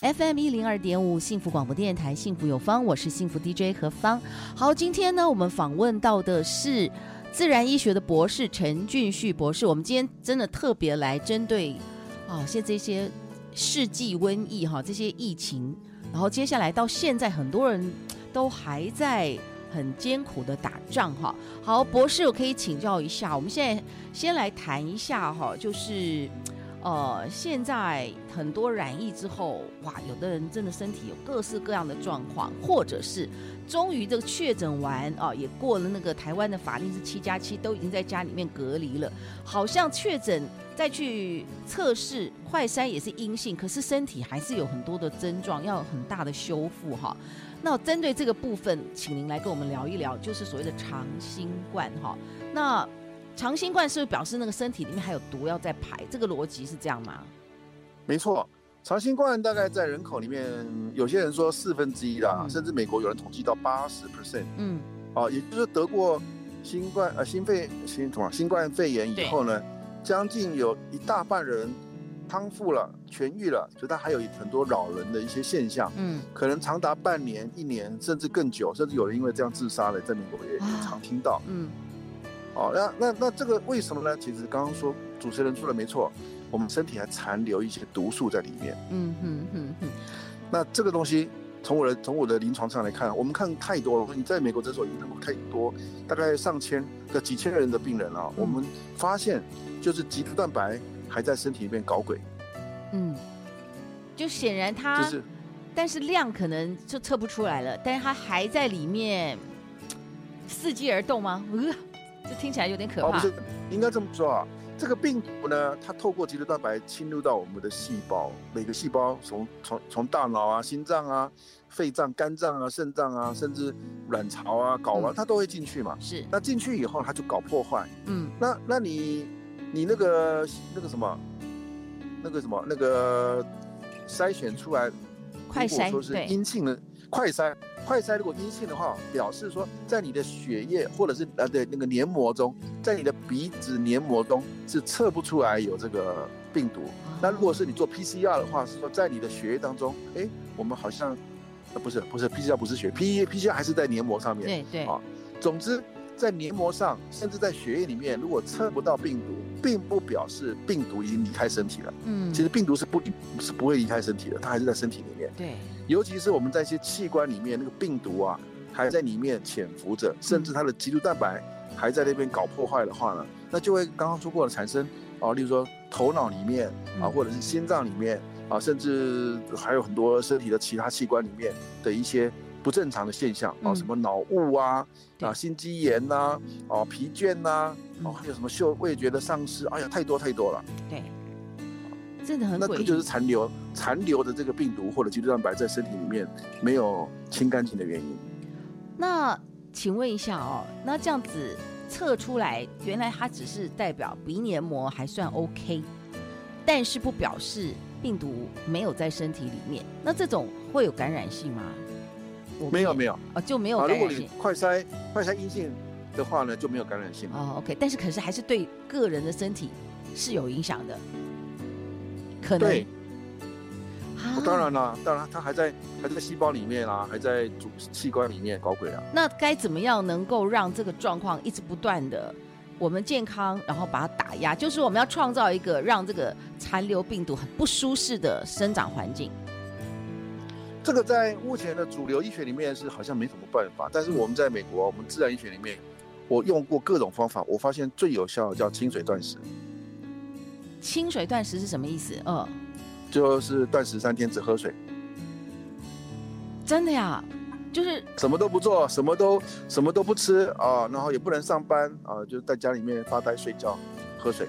FM 一零二点五幸福广播电台，幸福有方，我是幸福 DJ 何芳。好，今天呢，我们访问到的是自然医学的博士陈俊旭博士。我们今天真的特别来针对啊，现在这些世纪瘟疫哈，这些疫情，然后接下来到现在，很多人都还在很艰苦的打仗哈。好，博士，我可以请教一下，我们现在先来谈一下哈，就是。呃，现在很多染疫之后，哇，有的人真的身体有各式各样的状况，或者是终于这个确诊完啊、也过了那个台湾的法令是七加七，都已经在家里面隔离了，好像确诊再去测试快筛也是阴性，可是身体还是有很多的症状，要很大的修复哈。那针对这个部分，请您来跟我们聊一聊，就是所谓的长新冠哈。那长新冠是不是表示那个身体里面还有毒要再排？这个逻辑是这样吗？没错，长新冠大概在人口里面，有些人说四分之一啦，嗯、甚至美国有人统计到八十 percent。嗯，啊，也就是得过新冠呃新肺新什么新冠肺炎以后呢，将近有一大半人康复了、痊愈了，所以他还有很多老人的一些现象。嗯，可能长达半年、一年，甚至更久，甚至有人因为这样自杀了，在美国也也常听到。嗯。哦，那那那这个为什么呢？其实刚刚说主持人说的没错，我们身体还残留一些毒素在里面。嗯哼哼哼。那这个东西从我的从我的临床上来看，我们看太多了。你在美国诊所已经看过太多，大概上千个几千人的病人啊，嗯、我们发现就是棘突蛋白还在身体里面搞鬼。嗯，就显然它，就是，但是量可能就测不出来了，但是它还在里面伺机而动吗？呃 这听起来有点可怕。哦，不是，应该这么说啊。这个病毒呢，它透过棘突蛋白侵入到我们的细胞，每个细胞从从从大脑啊、心脏啊、肺脏、肝脏啊、肾脏啊，甚至卵巢啊、睾丸，它都会进去嘛。是。那进去以后，它就搞破坏。嗯。那那你你那个那个什么，那个什么那个筛选出来，快筛，说是阴性的快筛。快筛如果阴性的话，表示说在你的血液或者是呃对那个黏膜中，在你的鼻子黏膜中是测不出来有这个病毒。那如果是你做 PCR 的话，是说在你的血液当中，哎，我们好像呃不是不是 PCR 不是血，P PCR 还是在黏膜上面。对对啊，总之。在黏膜上，甚至在血液里面，如果测不到病毒，并不表示病毒已经离开身体了。嗯，其实病毒是不是不会离开身体的，它还是在身体里面。对，尤其是我们在一些器官里面，那个病毒啊，还在里面潜伏着，甚至它的棘突蛋白还在那边搞破坏的话呢，那就会刚刚说过的产生啊，例如说头脑里面啊，或者是心脏里面啊，甚至还有很多身体的其他器官里面的一些。不正常的现象啊，什么脑雾啊，啊心肌炎呐，哦疲倦呐，哦还有什么嗅味觉的丧失，哎呀太多太多了。对，真的很那这就是残留残留的这个病毒或者棘突蛋白在身体里面没有清干净的原因。那请问一下哦，那这样子测出来，原来它只是代表鼻黏膜还算 OK，但是不表示病毒没有在身体里面。那这种会有感染性吗？没有没有啊，就没有感染性。如果你快筛快筛阴性的话呢，就没有感染性哦。OK，但是可是还是对个人的身体是有影响的，可能。对。啊，当然啦，当然它还在还在细胞里面啊，还在主器官里面搞鬼啊。那该怎么样能够让这个状况一直不断的我们健康，然后把它打压？就是我们要创造一个让这个残留病毒很不舒适的生长环境。这个在目前的主流医学里面是好像没什么办法，但是我们在美国，我们自然医学里面，我用过各种方法，我发现最有效的叫清水断食。清水断食是什么意思？嗯，就是断食三天只喝水。真的呀？就是什么都不做，什么都什么都不吃啊，然后也不能上班啊，就在家里面发呆睡觉，喝水。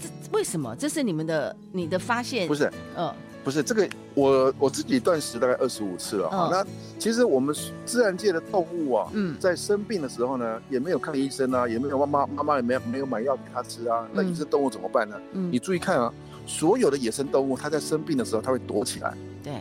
这为什么？这是你们的你的发现？不是，嗯。不是这个，我我自己断食大概二十五次了。哈、嗯，那其实我们自然界的动物啊，嗯，在生病的时候呢，也没有看医生啊，也没有妈妈妈妈也没有没有买药给他吃啊。那野生动物怎么办呢？嗯，你注意看啊，所有的野生动物，它在生病的时候，它会躲起来，对，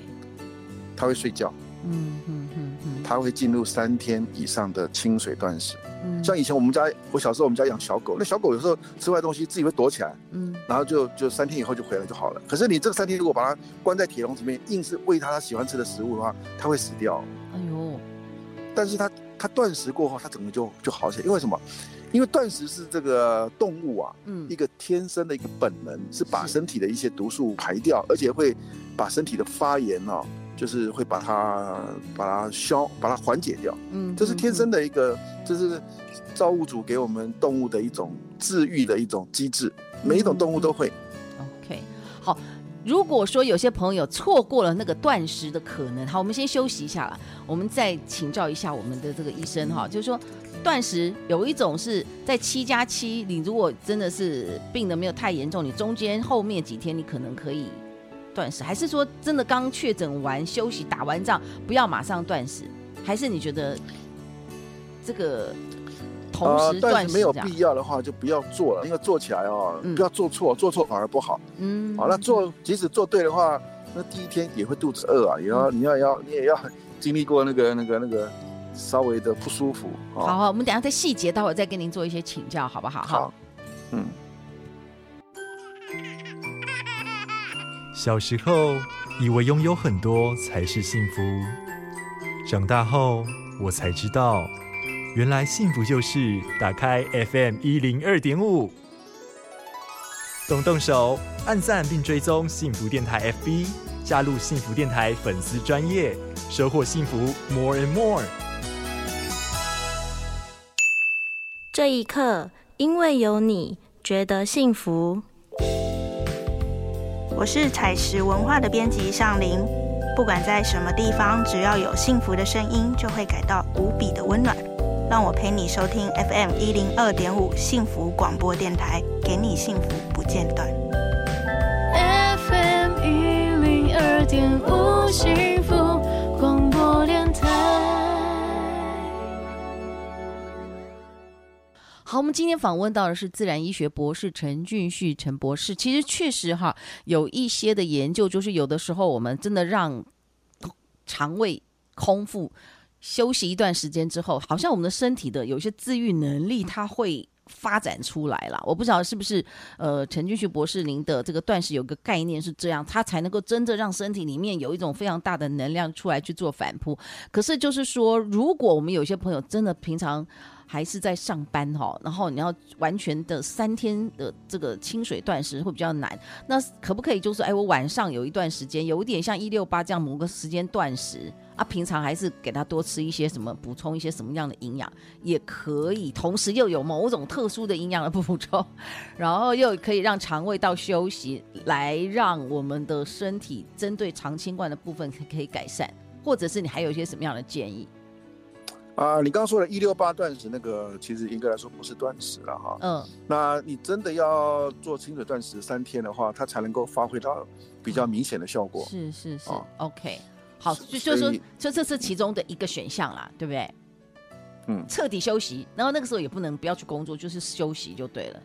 它会睡觉，嗯嗯嗯嗯，它会进入三天以上的清水断食。嗯像以前我们家，我小时候我们家养小狗，那小狗有时候吃坏东西自己会躲起来，嗯，然后就就三天以后就回来就好了。可是你这个三天如果把它关在铁笼子里面，硬是喂它它喜欢吃的食物的话，它会死掉。哎呦！但是它它断食过后，它整个就就好起来。因为什么？因为断食是这个动物啊，嗯，一个天生的一个本能，是把身体的一些毒素排掉，而且会把身体的发炎啊。就是会把它把它消，把它缓解掉。嗯，这是天生的一个，这是造物主给我们动物的一种治愈的一种机制。每一种动物都会。OK，好。如果说有些朋友错过了那个断食的可能，好，我们先休息一下了。我们再请教一下我们的这个医生哈，就是说断食有一种是在七加七，你如果真的是病的没有太严重，你中间后面几天你可能可以。断食，还是说真的刚确诊完休息打完仗不要马上断食？还是你觉得这个同时断食没有必要的话就不要做了，因为做起来哦，不要做错，做错反而不好。嗯，好，那做即使做对的话，那第一天也会肚子饿啊，也要你要要你也要经历过那个那个那个稍微的不舒服。好好，我们等下在细节，待会再跟您做一些请教，好不好？好，嗯。小时候以为拥有很多才是幸福，长大后我才知道，原来幸福就是打开 FM 一零二点五，动动手按赞并追踪幸福电台 FB，加入幸福电台粉丝专业，收获幸福 More and More。这一刻，因为有你，觉得幸福。我是彩石文化的编辑尚林，不管在什么地方，只要有幸福的声音，就会感到无比的温暖。让我陪你收听 FM 一零二点五幸福广播电台，给你幸福不间断。FM 一零二点五幸福好，我们今天访问到的是自然医学博士陈俊旭陈博士。其实确实哈，有一些的研究，就是有的时候我们真的让肠胃空腹休息一段时间之后，好像我们的身体的有一些自愈能力，它会发展出来了。我不知道是不是呃，陈俊旭博士您的这个断食有个概念是这样，它才能够真正让身体里面有一种非常大的能量出来去做反扑。可是就是说，如果我们有些朋友真的平常。还是在上班哈，然后你要完全的三天的这个清水断食会比较难。那可不可以就是哎，我晚上有一段时间，有一点像一六八这样某个时间断食啊？平常还是给他多吃一些什么，补充一些什么样的营养也可以，同时又有某种特殊的营养的补充，然后又可以让肠胃到休息，来让我们的身体针对肠清罐的部分可以改善，或者是你还有一些什么样的建议？啊，你刚刚说的“一六八断食”那个，其实应该来说不是断食了哈。嗯，那你真的要做清水断食三天的话，它才能够发挥到比较明显的效果。是是是、啊、，OK，好，就就是说，这这是其中的一个选项啦，对不对？嗯，彻底休息，然后那个时候也不能不要去工作，就是休息就对了。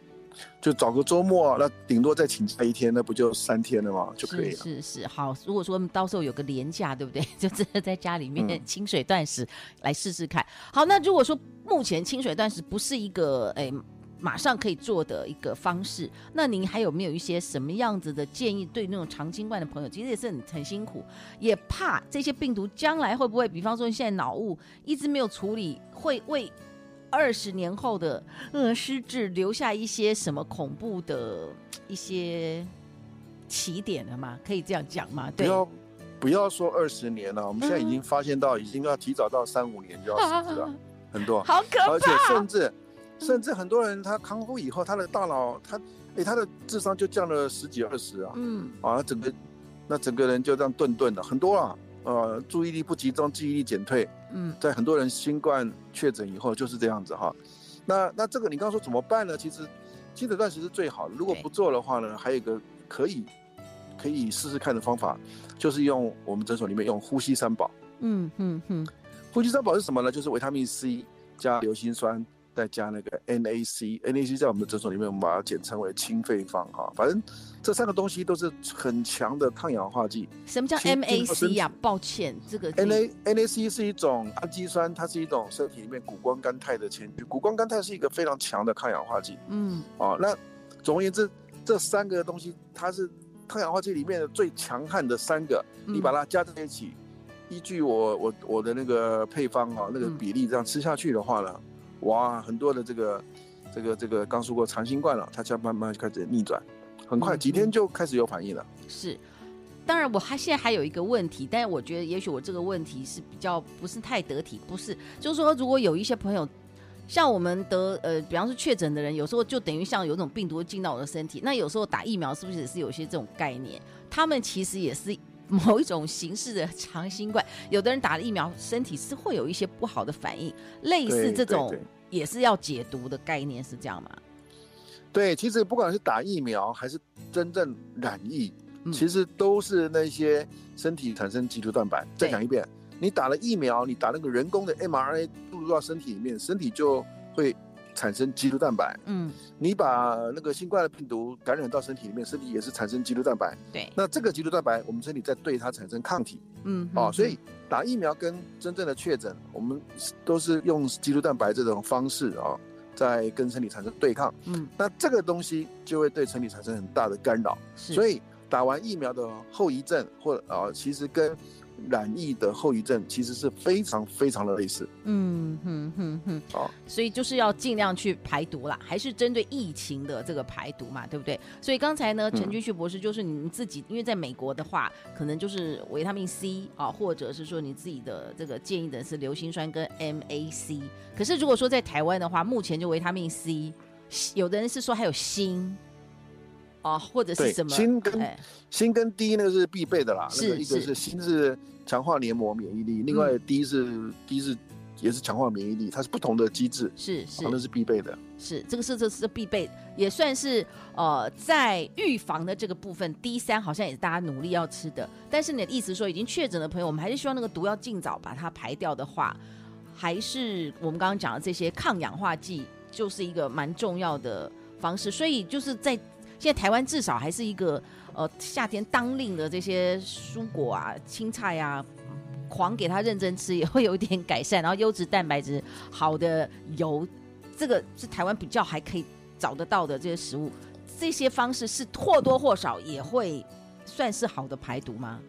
就找个周末，那顶多再请假一天，那不就三天了吗？就可以了。是是是，好。如果说到时候有个年假，对不对？就真的在家里面清水断食来试试看。嗯、好，那如果说目前清水断食不是一个诶马上可以做的一个方式，那您还有没有一些什么样子的建议？对那种长新冠的朋友，其实也是很很辛苦，也怕这些病毒将来会不会，比方说现在脑雾一直没有处理，会为。二十年后的呃失智留下一些什么恐怖的一些起点了吗？可以这样讲吗？对，不要不要说二十年了，我们现在已经发现到已经要提早到三五年就要失智了，很多，好可怕，而且甚至甚至很多人他康复以后，他的大脑他哎他的智商就降了十几二十啊，嗯，啊整个那整个人就这样顿顿的很多啊。呃，注意力不集中，记忆力减退。嗯，在很多人新冠确诊以后就是这样子哈。那那这个你刚刚说怎么办呢？其实清水断食是最好的。如果不做的话呢，还有一个可以可以试试看的方法，就是用我们诊所里面用呼吸三宝。嗯嗯嗯，呼吸三宝是什么呢？就是维他命 C 加硫辛酸。再加那个 NAC，NAC 在我们的诊所里面，我们把它简称为清肺方哈。反正这三个东西都是很强的抗氧化剂。什么叫 MAC 呀？抱歉，这个 NA NAC 是一种氨基酸，它是一种身体里面谷胱甘肽的前谷胱甘肽是一个非常强的抗氧化剂。嗯，哦，那总而言之，这三个东西它是抗氧化剂里面的最强悍的三个，你把它加在一起，嗯、依据我我我的那个配方啊，那个比例这样吃下去的话呢。嗯哇，很多的这个，这个这个刚说过长新冠了，它就慢慢开始逆转，很快几天就开始有反应了。嗯、是，当然我还现在还有一个问题，但是我觉得也许我这个问题是比较不是太得体，不是，就是说如果有一些朋友像我们得呃，比方说确诊的人，有时候就等于像有种病毒进到我的身体，那有时候打疫苗是不是也是有些这种概念？他们其实也是。某一种形式的长新冠，有的人打了疫苗，身体是会有一些不好的反应，类似这种也是要解毒的概念，是这样吗？对，其实不管是打疫苗还是真正染疫，嗯、其实都是那些身体产生棘突蛋白。再讲一遍，你打了疫苗，你打那个人工的 mRNA 注入到身体里面，身体就会。产生棘突蛋白，嗯，你把那个新冠的病毒感染到身体里面，身体也是产生棘突蛋白，对。那这个棘突蛋白，我们身体在对它产生抗体，嗯，哦，所以打疫苗跟真正的确诊，我们都是用棘突蛋白这种方式啊，在跟身体产生对抗，嗯，那这个东西就会对身体产生很大的干扰，所以打完疫苗的后遗症或者啊，其实跟染疫的后遗症其实是非常非常的类似，嗯哼哼哼，好，所以就是要尽量去排毒啦，还是针对疫情的这个排毒嘛，对不对？所以刚才呢，陈君旭博士就是你们自己，因为在美国的话，可能就是维他命 C 啊，或者是说你自己的这个建议的是硫辛酸跟 MAC。可是如果说在台湾的话，目前就维他命 C，有的人是说还有锌。啊，或者是什么？锌跟锌跟 D 那个是必备的啦。那个一个是锌是强化黏膜免疫力，另外 D 是 D 是也是强化免疫力，它是不同的机制。是是，那是必备的。是这个是这是必备，也算是呃在预防的这个部分，D 三好像也是大家努力要吃的。但是你的意思说，已经确诊的朋友，我们还是希望那个毒要尽早把它排掉的话，还是我们刚刚讲的这些抗氧化剂就是一个蛮重要的方式。所以就是在。现在台湾至少还是一个，呃，夏天当令的这些蔬果啊、青菜啊，狂给它认真吃，也会有一点改善。然后优质蛋白质、好的油，这个是台湾比较还可以找得到的这些食物。这些方式是或多或少也会算是好的排毒吗？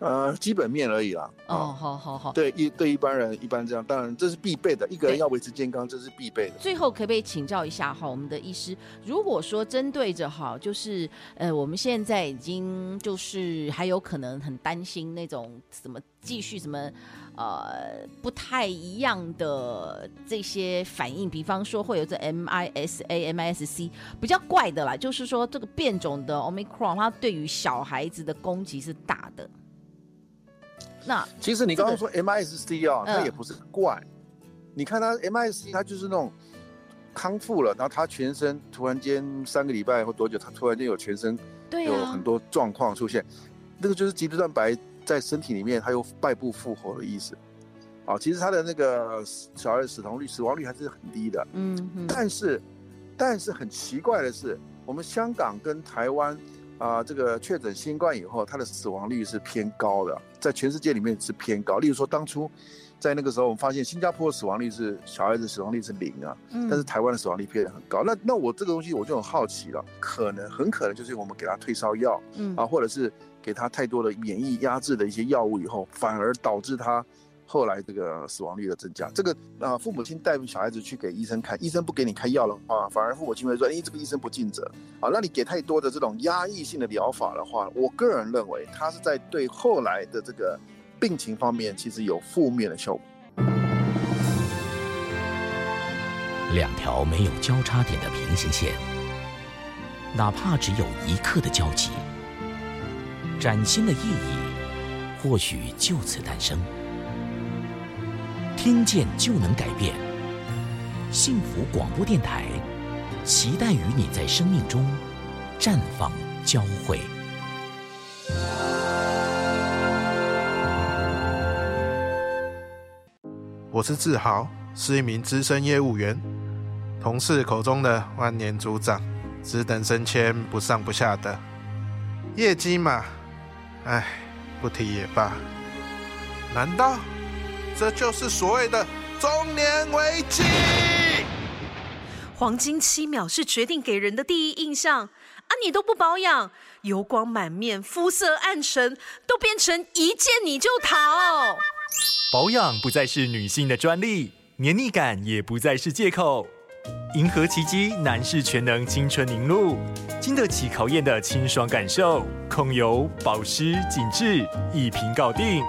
呃，基本面而已啦。哦，好好好。对一对一般人一般这样，当然这是必备的。一个人要维持健康，这是必备的。最后可不可以请教一下哈，我们的医师，如果说针对着哈，就是呃，我们现在已经就是还有可能很担心那种什么继续什么呃不太一样的这些反应，比方说会有这 MIS-A、MIS-C 比较怪的啦，就是说这个变种的 Omicron 它对于小孩子的攻击是大的。那其实你刚刚说 MIS-C 啊，它也不是怪，你看它 MIS-C，它就是那种康复了，然后他全身突然间三个礼拜或多久，他突然间有全身有很多状况出现，那个就是棘突蛋白在身体里面它又败部复活的意思。啊，其实他的那个小孩的死亡率死亡率还是很低的，嗯，但是但是很奇怪的是，我们香港跟台湾。啊，这个确诊新冠以后，它的死亡率是偏高的，在全世界里面是偏高。例如说，当初在那个时候，我们发现新加坡的死亡率是小孩子死亡率是零啊，嗯、但是台湾的死亡率偏很高。那那我这个东西我就很好奇了，可能很可能就是我们给他退烧药，嗯啊，或者是给他太多的免疫压制的一些药物以后，反而导致他。后来这个死亡率的增加，这个啊，父母亲带小孩子去给医生看，医生不给你开药的话，反而父母亲会说，哎，这个医生不尽责啊。那你给太多的这种压抑性的疗法的话，我个人认为，他是在对后来的这个病情方面，其实有负面的效果。两条没有交叉点的平行线，哪怕只有一刻的交集，崭新的意义，或许就此诞生。听见就能改变。幸福广播电台，期待与你在生命中绽放交汇。我是志豪，是一名资深业务员，同事口中的万年组长，只等升迁不上不下的业绩嘛，唉，不提也罢。难道？这就是所谓的中年危机？黄金七秒是决定给人的第一印象啊！你都不保养，油光满面，肤色暗沉，都变成一见你就逃。保养不再是女性的专利，黏腻感也不再是借口。银河奇迹男士全能青春凝露，经得起考验的清爽感受，控油、保湿、紧致，一瓶搞定。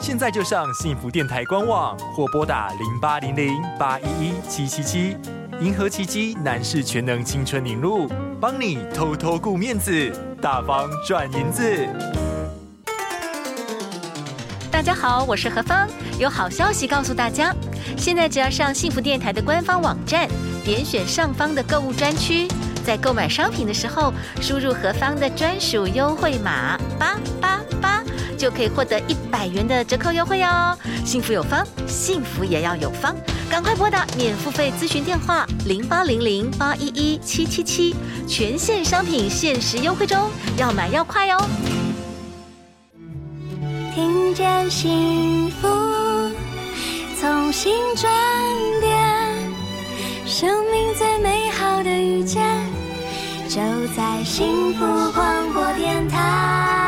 现在就上幸福电台官网或拨打零八零零八一一七七七。银河奇迹男士全能青春凝露，帮你偷偷顾面子，大方赚银子。大家好，我是何芳，有好消息告诉大家，现在只要上幸福电台的官方网站，点选上方的购物专区，在购买商品的时候，输入何芳的专属优惠码八八，就可以获得一百元的折扣优惠哦。幸福有方，幸福也要有方。赶快拨打免付费咨询电话零八零零八一一七七七，全线商品限时优惠中，要买要快哦！听见幸福，从心转变，生命最美好的遇见，就在幸福广播电台。